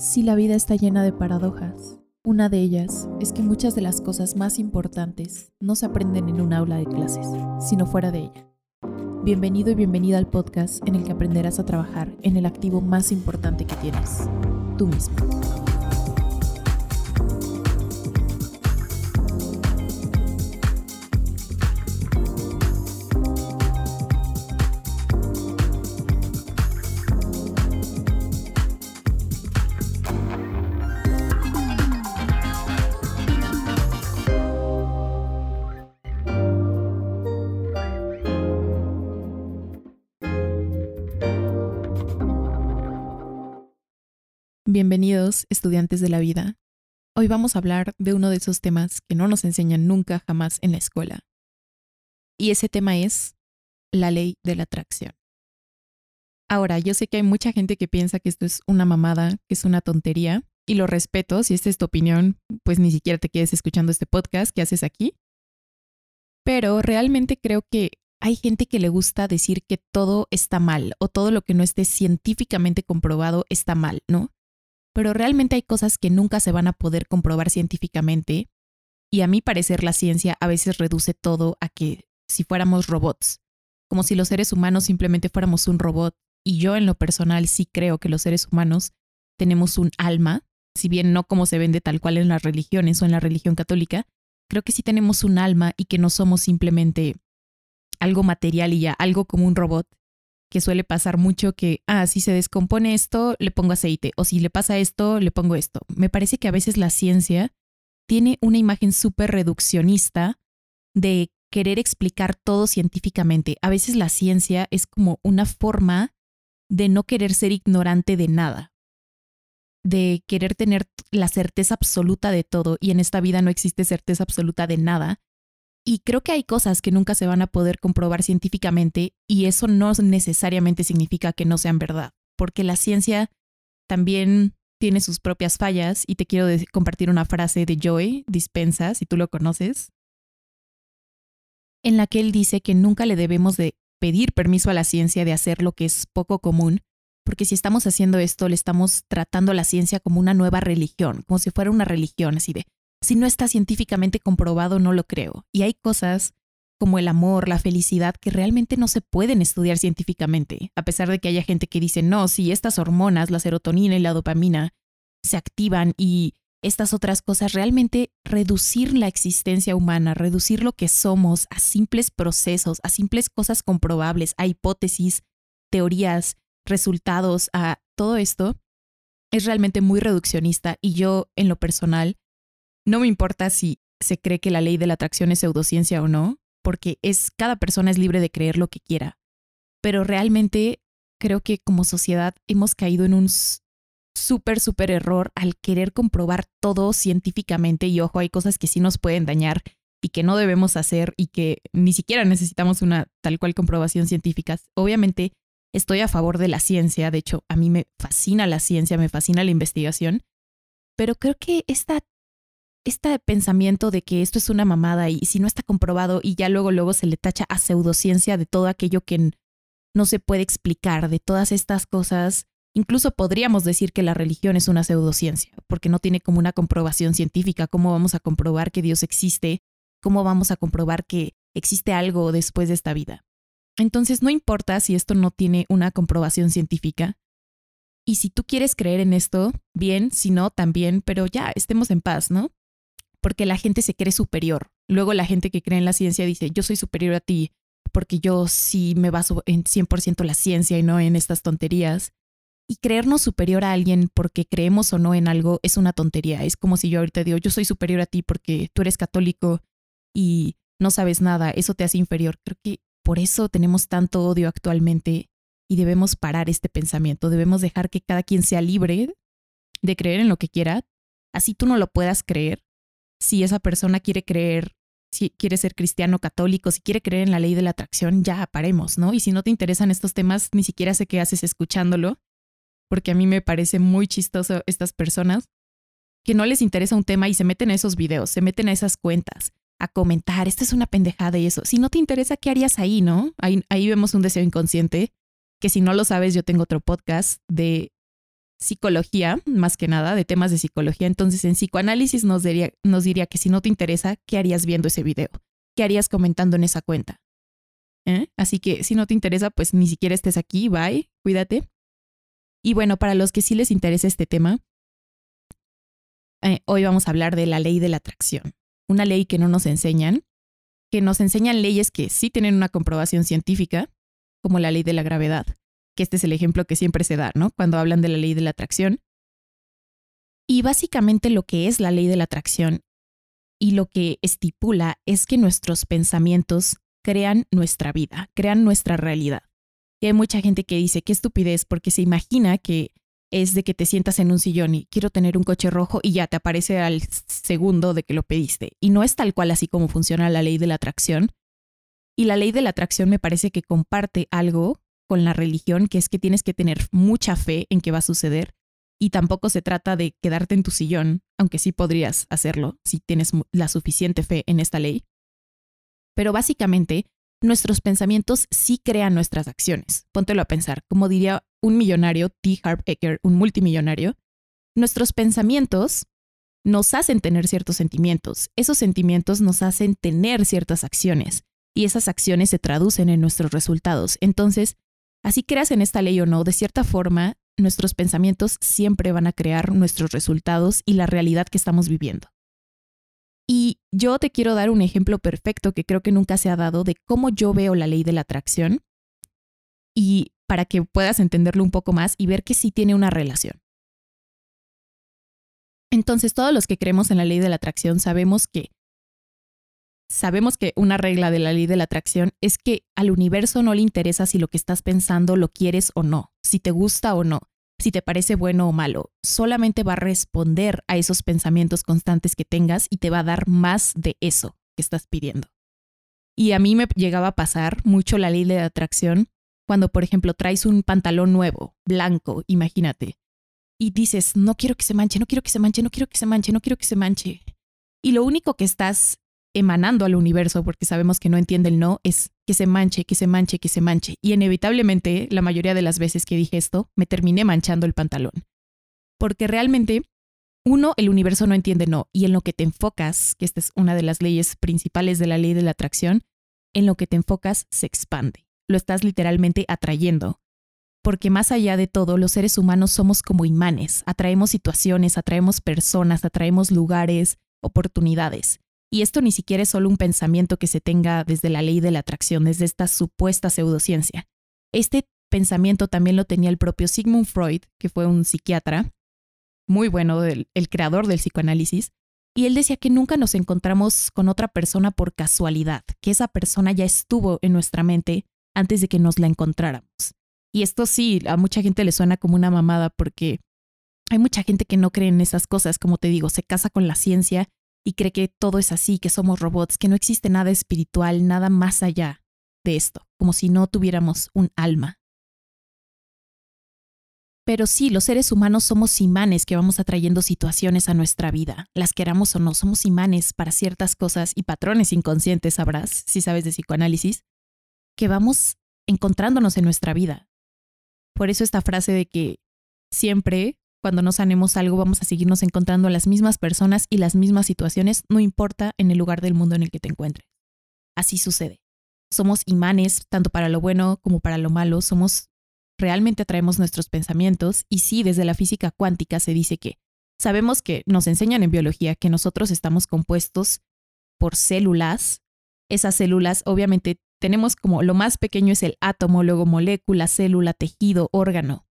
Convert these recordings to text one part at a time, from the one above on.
Si la vida está llena de paradojas, una de ellas es que muchas de las cosas más importantes no se aprenden en un aula de clases, sino fuera de ella. Bienvenido y bienvenida al podcast en el que aprenderás a trabajar en el activo más importante que tienes, tú mismo. Bienvenidos, estudiantes de la vida. Hoy vamos a hablar de uno de esos temas que no nos enseñan nunca jamás en la escuela. Y ese tema es la ley de la atracción. Ahora, yo sé que hay mucha gente que piensa que esto es una mamada, que es una tontería, y lo respeto, si esta es tu opinión, pues ni siquiera te quedes escuchando este podcast que haces aquí. Pero realmente creo que hay gente que le gusta decir que todo está mal o todo lo que no esté científicamente comprobado está mal, ¿no? Pero realmente hay cosas que nunca se van a poder comprobar científicamente y a mi parecer la ciencia a veces reduce todo a que si fuéramos robots, como si los seres humanos simplemente fuéramos un robot y yo en lo personal sí creo que los seres humanos tenemos un alma, si bien no como se vende tal cual en las religiones o en la religión católica, creo que sí tenemos un alma y que no somos simplemente algo material y ya, algo como un robot que suele pasar mucho que, ah, si se descompone esto, le pongo aceite, o si le pasa esto, le pongo esto. Me parece que a veces la ciencia tiene una imagen súper reduccionista de querer explicar todo científicamente. A veces la ciencia es como una forma de no querer ser ignorante de nada, de querer tener la certeza absoluta de todo, y en esta vida no existe certeza absoluta de nada, y creo que hay cosas que nunca se van a poder comprobar científicamente y eso no necesariamente significa que no sean verdad, porque la ciencia también tiene sus propias fallas y te quiero compartir una frase de Joy Dispensa, si tú lo conoces, en la que él dice que nunca le debemos de pedir permiso a la ciencia de hacer lo que es poco común, porque si estamos haciendo esto, le estamos tratando a la ciencia como una nueva religión, como si fuera una religión, así de, si no está científicamente comprobado, no lo creo. Y hay cosas como el amor, la felicidad, que realmente no se pueden estudiar científicamente, a pesar de que haya gente que dice, no, si estas hormonas, la serotonina y la dopamina, se activan y estas otras cosas, realmente reducir la existencia humana, reducir lo que somos a simples procesos, a simples cosas comprobables, a hipótesis, teorías, resultados, a todo esto, es realmente muy reduccionista y yo en lo personal no me importa si se cree que la ley de la atracción es pseudociencia o no, porque es cada persona es libre de creer lo que quiera. Pero realmente creo que como sociedad hemos caído en un súper, súper error al querer comprobar todo científicamente y ojo, hay cosas que sí nos pueden dañar y que no debemos hacer y que ni siquiera necesitamos una tal cual comprobación científica. Obviamente estoy a favor de la ciencia, de hecho a mí me fascina la ciencia, me fascina la investigación, pero creo que esta este pensamiento de que esto es una mamada y si no está comprobado y ya luego luego se le tacha a pseudociencia de todo aquello que no se puede explicar, de todas estas cosas, incluso podríamos decir que la religión es una pseudociencia, porque no tiene como una comprobación científica, cómo vamos a comprobar que Dios existe, cómo vamos a comprobar que existe algo después de esta vida. Entonces no importa si esto no tiene una comprobación científica, y si tú quieres creer en esto, bien, si no, también, pero ya, estemos en paz, ¿no? Porque la gente se cree superior. Luego la gente que cree en la ciencia dice, yo soy superior a ti porque yo sí me baso en 100% la ciencia y no en estas tonterías. Y creernos superior a alguien porque creemos o no en algo es una tontería. Es como si yo ahorita digo, yo soy superior a ti porque tú eres católico y no sabes nada, eso te hace inferior. Creo que por eso tenemos tanto odio actualmente y debemos parar este pensamiento. Debemos dejar que cada quien sea libre de creer en lo que quiera. Así tú no lo puedas creer, si esa persona quiere creer, si quiere ser cristiano católico, si quiere creer en la ley de la atracción, ya paremos, ¿no? Y si no te interesan estos temas, ni siquiera sé qué haces escuchándolo, porque a mí me parece muy chistoso estas personas que no les interesa un tema y se meten a esos videos, se meten a esas cuentas, a comentar, esta es una pendejada y eso. Si no te interesa, ¿qué harías ahí, no? Ahí, ahí vemos un deseo inconsciente, que si no lo sabes, yo tengo otro podcast de psicología, más que nada, de temas de psicología. Entonces, en psicoanálisis nos diría, nos diría que si no te interesa, ¿qué harías viendo ese video? ¿Qué harías comentando en esa cuenta? ¿Eh? Así que si no te interesa, pues ni siquiera estés aquí, bye, cuídate. Y bueno, para los que sí les interesa este tema, eh, hoy vamos a hablar de la ley de la atracción, una ley que no nos enseñan, que nos enseñan leyes que sí tienen una comprobación científica, como la ley de la gravedad, que este es el ejemplo que siempre se da, ¿no? Cuando hablan de la ley de la atracción. Y básicamente lo que es la ley de la atracción y lo que estipula es que nuestros pensamientos crean nuestra vida, crean nuestra realidad. Y hay mucha gente que dice, qué estupidez, porque se imagina que es de que te sientas en un sillón y quiero tener un coche rojo y ya te aparece al segundo de que lo pediste. Y no es tal cual así como funciona la ley de la atracción. Y la ley de la atracción me parece que comparte algo con la religión, que es que tienes que tener mucha fe en que va a suceder. Y tampoco se trata de quedarte en tu sillón, aunque sí podrías hacerlo si tienes la suficiente fe en esta ley. Pero básicamente, nuestros pensamientos sí crean nuestras acciones. Póntelo a pensar, como diría un millonario, T. Harp Eker, un multimillonario, nuestros pensamientos nos hacen tener ciertos sentimientos, esos sentimientos nos hacen tener ciertas acciones y esas acciones se traducen en nuestros resultados. Entonces, así creas en esta ley o no, de cierta forma, nuestros pensamientos siempre van a crear nuestros resultados y la realidad que estamos viviendo. Y yo te quiero dar un ejemplo perfecto que creo que nunca se ha dado de cómo yo veo la ley de la atracción y para que puedas entenderlo un poco más y ver que sí tiene una relación. Entonces, todos los que creemos en la ley de la atracción sabemos que sabemos que una regla de la ley de la atracción es que al universo no le interesa si lo que estás pensando lo quieres o no, si te gusta o no si te parece bueno o malo. Solamente va a responder a esos pensamientos constantes que tengas y te va a dar más de eso que estás pidiendo. Y a mí me llegaba a pasar mucho la ley de atracción cuando, por ejemplo, traes un pantalón nuevo, blanco, imagínate, y dices, no quiero que se manche, no quiero que se manche, no quiero que se manche, no quiero que se manche. Y lo único que estás emanando al universo, porque sabemos que no entiende el no, es que se manche, que se manche, que se manche. Y inevitablemente, la mayoría de las veces que dije esto, me terminé manchando el pantalón. Porque realmente, uno, el universo no entiende no, y en lo que te enfocas, que esta es una de las leyes principales de la ley de la atracción, en lo que te enfocas se expande. Lo estás literalmente atrayendo. Porque más allá de todo, los seres humanos somos como imanes, atraemos situaciones, atraemos personas, atraemos lugares, oportunidades. Y esto ni siquiera es solo un pensamiento que se tenga desde la ley de la atracción, desde esta supuesta pseudociencia. Este pensamiento también lo tenía el propio Sigmund Freud, que fue un psiquiatra muy bueno, el, el creador del psicoanálisis, y él decía que nunca nos encontramos con otra persona por casualidad, que esa persona ya estuvo en nuestra mente antes de que nos la encontráramos. Y esto sí, a mucha gente le suena como una mamada porque hay mucha gente que no cree en esas cosas, como te digo, se casa con la ciencia y cree que todo es así, que somos robots, que no existe nada espiritual, nada más allá de esto, como si no tuviéramos un alma. Pero sí, los seres humanos somos imanes que vamos atrayendo situaciones a nuestra vida, las queramos o no, somos imanes para ciertas cosas y patrones inconscientes, sabrás, si sabes de psicoanálisis, que vamos encontrándonos en nuestra vida. Por eso esta frase de que siempre cuando no sanemos algo vamos a seguirnos encontrando a las mismas personas y las mismas situaciones, no importa en el lugar del mundo en el que te encuentres. Así sucede. Somos imanes tanto para lo bueno como para lo malo, somos realmente atraemos nuestros pensamientos y sí, desde la física cuántica se dice que sabemos que nos enseñan en biología que nosotros estamos compuestos por células. Esas células obviamente tenemos como lo más pequeño es el átomo, luego molécula, célula, tejido, órgano.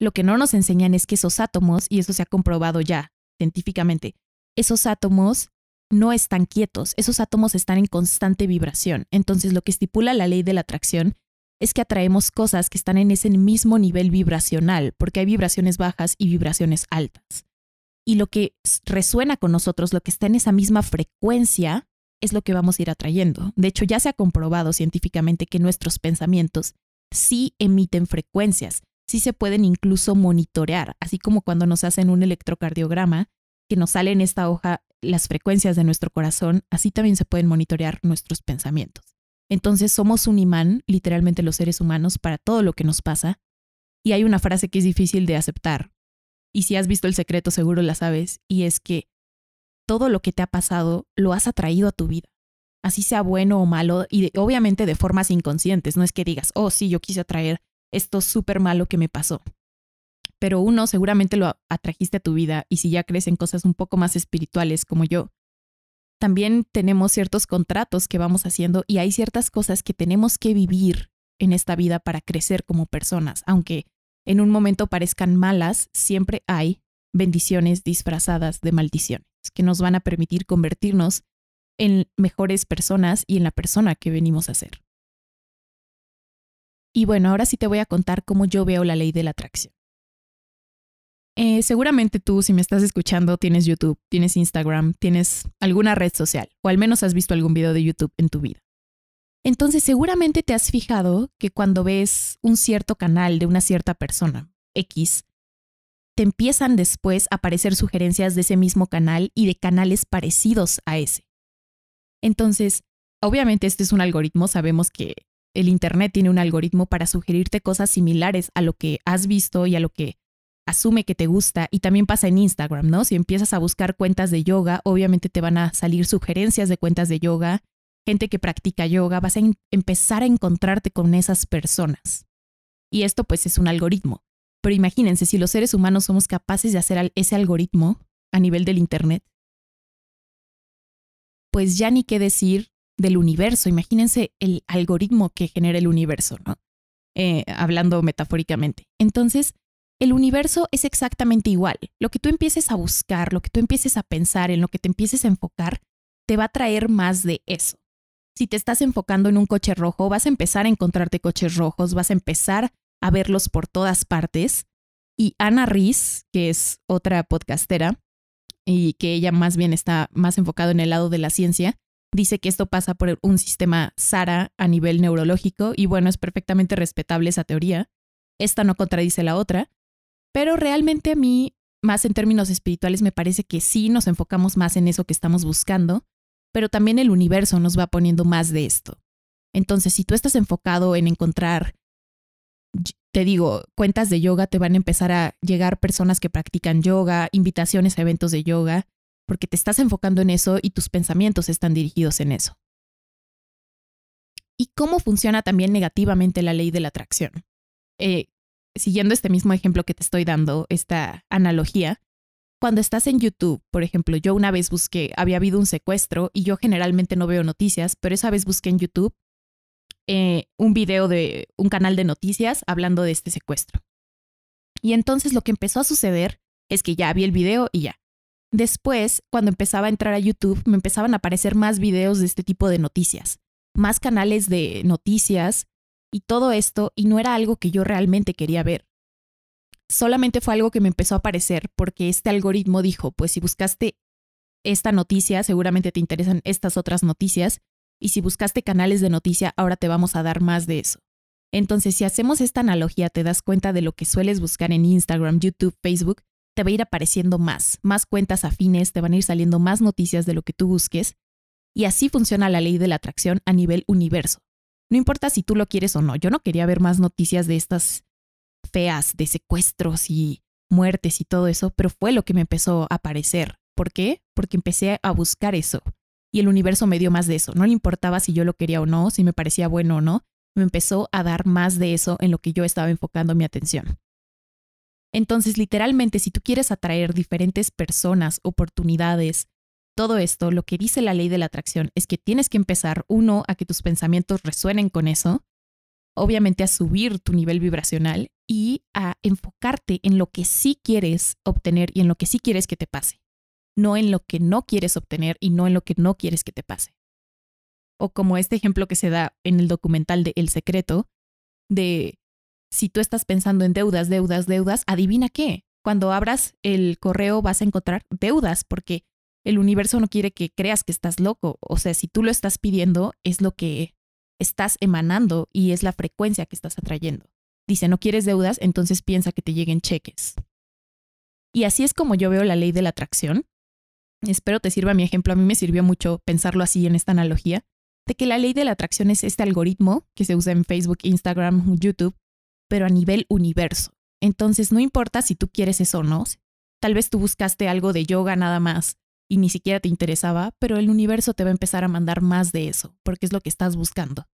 Lo que no nos enseñan es que esos átomos, y eso se ha comprobado ya científicamente, esos átomos no están quietos, esos átomos están en constante vibración. Entonces lo que estipula la ley de la atracción es que atraemos cosas que están en ese mismo nivel vibracional, porque hay vibraciones bajas y vibraciones altas. Y lo que resuena con nosotros, lo que está en esa misma frecuencia, es lo que vamos a ir atrayendo. De hecho, ya se ha comprobado científicamente que nuestros pensamientos sí emiten frecuencias sí se pueden incluso monitorear, así como cuando nos hacen un electrocardiograma, que nos sale en esta hoja las frecuencias de nuestro corazón, así también se pueden monitorear nuestros pensamientos. Entonces somos un imán, literalmente los seres humanos, para todo lo que nos pasa. Y hay una frase que es difícil de aceptar. Y si has visto el secreto, seguro la sabes. Y es que todo lo que te ha pasado lo has atraído a tu vida. Así sea bueno o malo. Y obviamente de formas inconscientes. No es que digas, oh, sí, yo quise atraer esto súper malo que me pasó. Pero uno seguramente lo atrajiste a tu vida. Y si ya crees en cosas un poco más espirituales como yo, también tenemos ciertos contratos que vamos haciendo y hay ciertas cosas que tenemos que vivir en esta vida para crecer como personas. Aunque en un momento parezcan malas, siempre hay bendiciones disfrazadas de maldiciones que nos van a permitir convertirnos en mejores personas y en la persona que venimos a ser. Y bueno, ahora sí te voy a contar cómo yo veo la ley de la atracción. Eh, seguramente tú, si me estás escuchando, tienes YouTube, tienes Instagram, tienes alguna red social, o al menos has visto algún video de YouTube en tu vida. Entonces, seguramente te has fijado que cuando ves un cierto canal de una cierta persona, X, te empiezan después a aparecer sugerencias de ese mismo canal y de canales parecidos a ese. Entonces, obviamente este es un algoritmo, sabemos que el Internet tiene un algoritmo para sugerirte cosas similares a lo que has visto y a lo que asume que te gusta y también pasa en Instagram, ¿no? Si empiezas a buscar cuentas de yoga, obviamente te van a salir sugerencias de cuentas de yoga, gente que practica yoga, vas a empezar a encontrarte con esas personas. Y esto pues es un algoritmo. Pero imagínense, si los seres humanos somos capaces de hacer ese algoritmo a nivel del Internet, pues ya ni qué decir del universo. Imagínense el algoritmo que genera el universo, ¿no? Eh, hablando metafóricamente. Entonces, el universo es exactamente igual. Lo que tú empieces a buscar, lo que tú empieces a pensar, en lo que te empieces a enfocar, te va a traer más de eso. Si te estás enfocando en un coche rojo, vas a empezar a encontrarte coches rojos, vas a empezar a verlos por todas partes. Y Ana Riz, que es otra podcastera y que ella más bien está más enfocado en el lado de la ciencia, dice que esto pasa por un sistema SARA a nivel neurológico y bueno, es perfectamente respetable esa teoría. Esta no contradice la otra, pero realmente a mí, más en términos espirituales, me parece que sí nos enfocamos más en eso que estamos buscando, pero también el universo nos va poniendo más de esto. Entonces, si tú estás enfocado en encontrar, te digo, cuentas de yoga, te van a empezar a llegar personas que practican yoga, invitaciones a eventos de yoga, porque te estás enfocando en eso y tus pensamientos están dirigidos en eso. ¿Y cómo funciona también negativamente la ley de la atracción? Eh, siguiendo este mismo ejemplo que te estoy dando, esta analogía, cuando estás en YouTube, por ejemplo, yo una vez busqué, había habido un secuestro y yo generalmente no veo noticias, pero esa vez busqué en YouTube eh, un video de un canal de noticias hablando de este secuestro. Y entonces lo que empezó a suceder es que ya vi el video y ya. Después, cuando empezaba a entrar a YouTube, me empezaban a aparecer más videos de este tipo de noticias, más canales de noticias y todo esto, y no era algo que yo realmente quería ver. Solamente fue algo que me empezó a aparecer porque este algoritmo dijo, pues si buscaste esta noticia, seguramente te interesan estas otras noticias, y si buscaste canales de noticia, ahora te vamos a dar más de eso. Entonces, si hacemos esta analogía, te das cuenta de lo que sueles buscar en Instagram, YouTube, Facebook, te va a ir apareciendo más, más cuentas afines, te van a ir saliendo más noticias de lo que tú busques, y así funciona la ley de la atracción a nivel universo. No importa si tú lo quieres o no. Yo no quería ver más noticias de estas feas, de secuestros y muertes y todo eso, pero fue lo que me empezó a aparecer. ¿Por qué? Porque empecé a buscar eso. Y el universo me dio más de eso. No le importaba si yo lo quería o no, si me parecía bueno o no. Me empezó a dar más de eso en lo que yo estaba enfocando mi atención. Entonces, literalmente, si tú quieres atraer diferentes personas, oportunidades, todo esto, lo que dice la ley de la atracción es que tienes que empezar, uno, a que tus pensamientos resuenen con eso, obviamente a subir tu nivel vibracional y a enfocarte en lo que sí quieres obtener y en lo que sí quieres que te pase, no en lo que no quieres obtener y no en lo que no quieres que te pase. O como este ejemplo que se da en el documental de El Secreto, de si tú estás pensando en deudas, deudas, deudas, adivina qué. Cuando abras el correo vas a encontrar deudas porque el universo no quiere que creas que estás loco. O sea, si tú lo estás pidiendo, es lo que estás emanando y es la frecuencia que estás atrayendo. Dice, no quieres deudas, entonces piensa que te lleguen cheques. Y así es como yo veo la ley de la atracción. Espero te sirva mi ejemplo. A mí me sirvió mucho pensarlo así en esta analogía, de que la ley de la atracción es este algoritmo que se usa en Facebook, Instagram, YouTube, pero a nivel universo. Entonces, no importa si tú quieres eso o no. Tal vez tú buscaste algo de yoga nada más y ni siquiera te interesaba, pero el universo te va a empezar a mandar más de eso, porque es lo que estás buscando.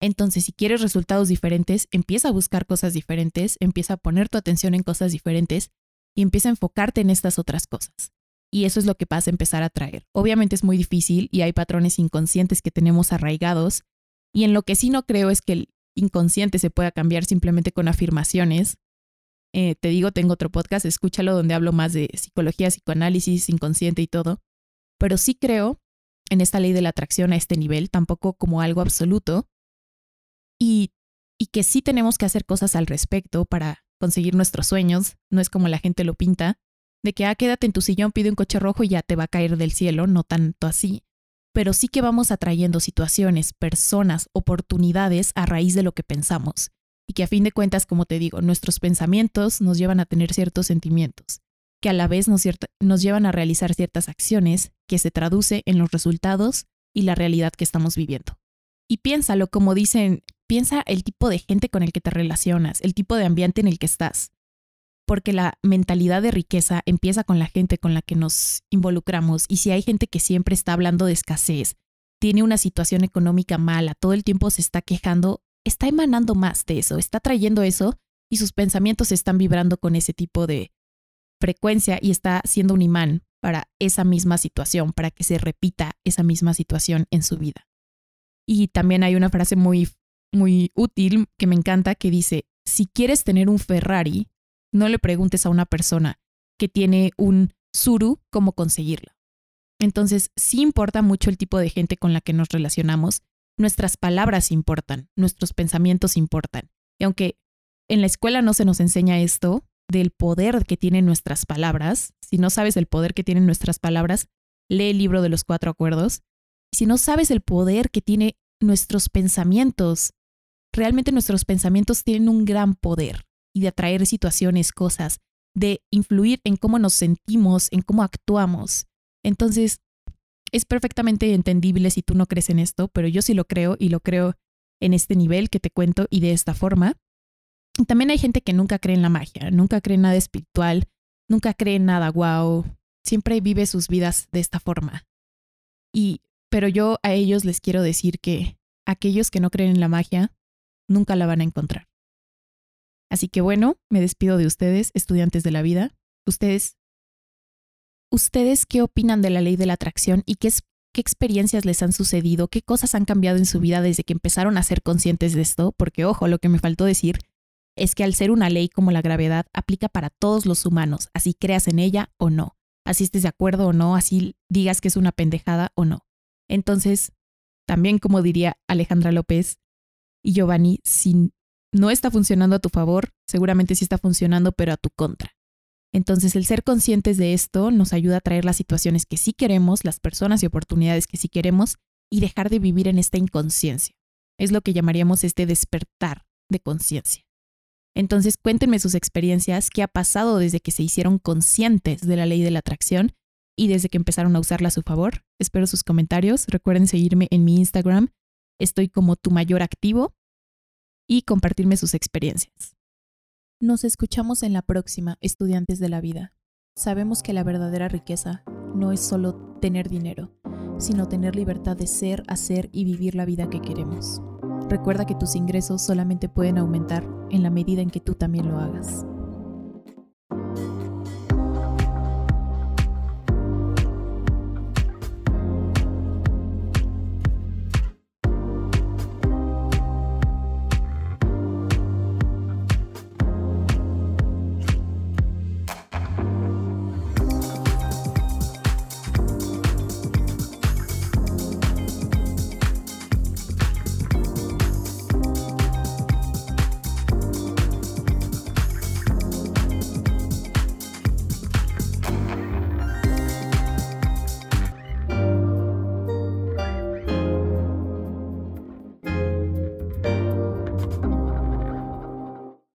Entonces, si quieres resultados diferentes, empieza a buscar cosas diferentes, empieza a poner tu atención en cosas diferentes y empieza a enfocarte en estas otras cosas. Y eso es lo que vas a empezar a traer. Obviamente es muy difícil y hay patrones inconscientes que tenemos arraigados. Y en lo que sí no creo es que el inconsciente se pueda cambiar simplemente con afirmaciones. Eh, te digo, tengo otro podcast, escúchalo donde hablo más de psicología, psicoanálisis, inconsciente y todo. Pero sí creo en esta ley de la atracción a este nivel, tampoco como algo absoluto. Y, y que sí tenemos que hacer cosas al respecto para conseguir nuestros sueños. No es como la gente lo pinta de que, ah, quédate en tu sillón, pide un coche rojo y ya te va a caer del cielo, no tanto así, pero sí que vamos atrayendo situaciones, personas, oportunidades a raíz de lo que pensamos. Y que a fin de cuentas, como te digo, nuestros pensamientos nos llevan a tener ciertos sentimientos, que a la vez nos, llevan a realizar ciertas acciones que se traduce en los resultados y la realidad que estamos viviendo. Y piénsalo, como dicen, piensa el tipo de gente con el que te relacionas, el tipo de ambiente en el que estás porque la mentalidad de riqueza empieza con la gente con la que nos involucramos y si hay gente que siempre está hablando de escasez, tiene una situación económica mala, todo el tiempo se está quejando, está emanando más de eso, está trayendo eso y sus pensamientos están vibrando con ese tipo de frecuencia y está siendo un imán para esa misma situación, para que se repita esa misma situación en su vida. Y también hay una frase muy muy útil que me encanta que dice, si quieres tener un Ferrari, no le preguntes a una persona que tiene un suru cómo conseguirlo. Entonces, sí importa mucho el tipo de gente con la que nos relacionamos. Nuestras palabras importan, nuestros pensamientos importan. Y aunque en la escuela no se nos enseña esto del poder que tienen nuestras palabras, si no sabes el poder que tienen nuestras palabras, lee el libro de los cuatro acuerdos. Si no sabes el poder que tiene nuestros pensamientos, realmente nuestros pensamientos tienen un gran poder y de atraer situaciones, cosas, de influir en cómo nos sentimos, en cómo actuamos. Entonces, es perfectamente entendible si tú no crees en esto, pero yo sí lo creo y lo creo en este nivel que te cuento y de esta forma. También hay gente que nunca cree en la magia, nunca cree en nada espiritual, nunca cree en nada wow, siempre vive sus vidas de esta forma. Y pero yo a ellos les quiero decir que aquellos que no creen en la magia nunca la van a encontrar. Así que bueno, me despido de ustedes, estudiantes de la vida. Ustedes, ¿ustedes qué opinan de la ley de la atracción y qué, qué experiencias les han sucedido? ¿Qué cosas han cambiado en su vida desde que empezaron a ser conscientes de esto? Porque ojo, lo que me faltó decir es que al ser una ley como la gravedad aplica para todos los humanos, así creas en ella o no, así estés de acuerdo o no, así digas que es una pendejada o no. Entonces, también como diría Alejandra López y Giovanni, sin no está funcionando a tu favor, seguramente sí está funcionando, pero a tu contra. Entonces, el ser conscientes de esto nos ayuda a traer las situaciones que sí queremos, las personas y oportunidades que sí queremos, y dejar de vivir en esta inconsciencia. Es lo que llamaríamos este despertar de conciencia. Entonces, cuéntenme sus experiencias, qué ha pasado desde que se hicieron conscientes de la ley de la atracción y desde que empezaron a usarla a su favor. Espero sus comentarios. Recuerden seguirme en mi Instagram. Estoy como tu mayor activo y compartirme sus experiencias. Nos escuchamos en la próxima, estudiantes de la vida. Sabemos que la verdadera riqueza no es solo tener dinero, sino tener libertad de ser, hacer y vivir la vida que queremos. Recuerda que tus ingresos solamente pueden aumentar en la medida en que tú también lo hagas.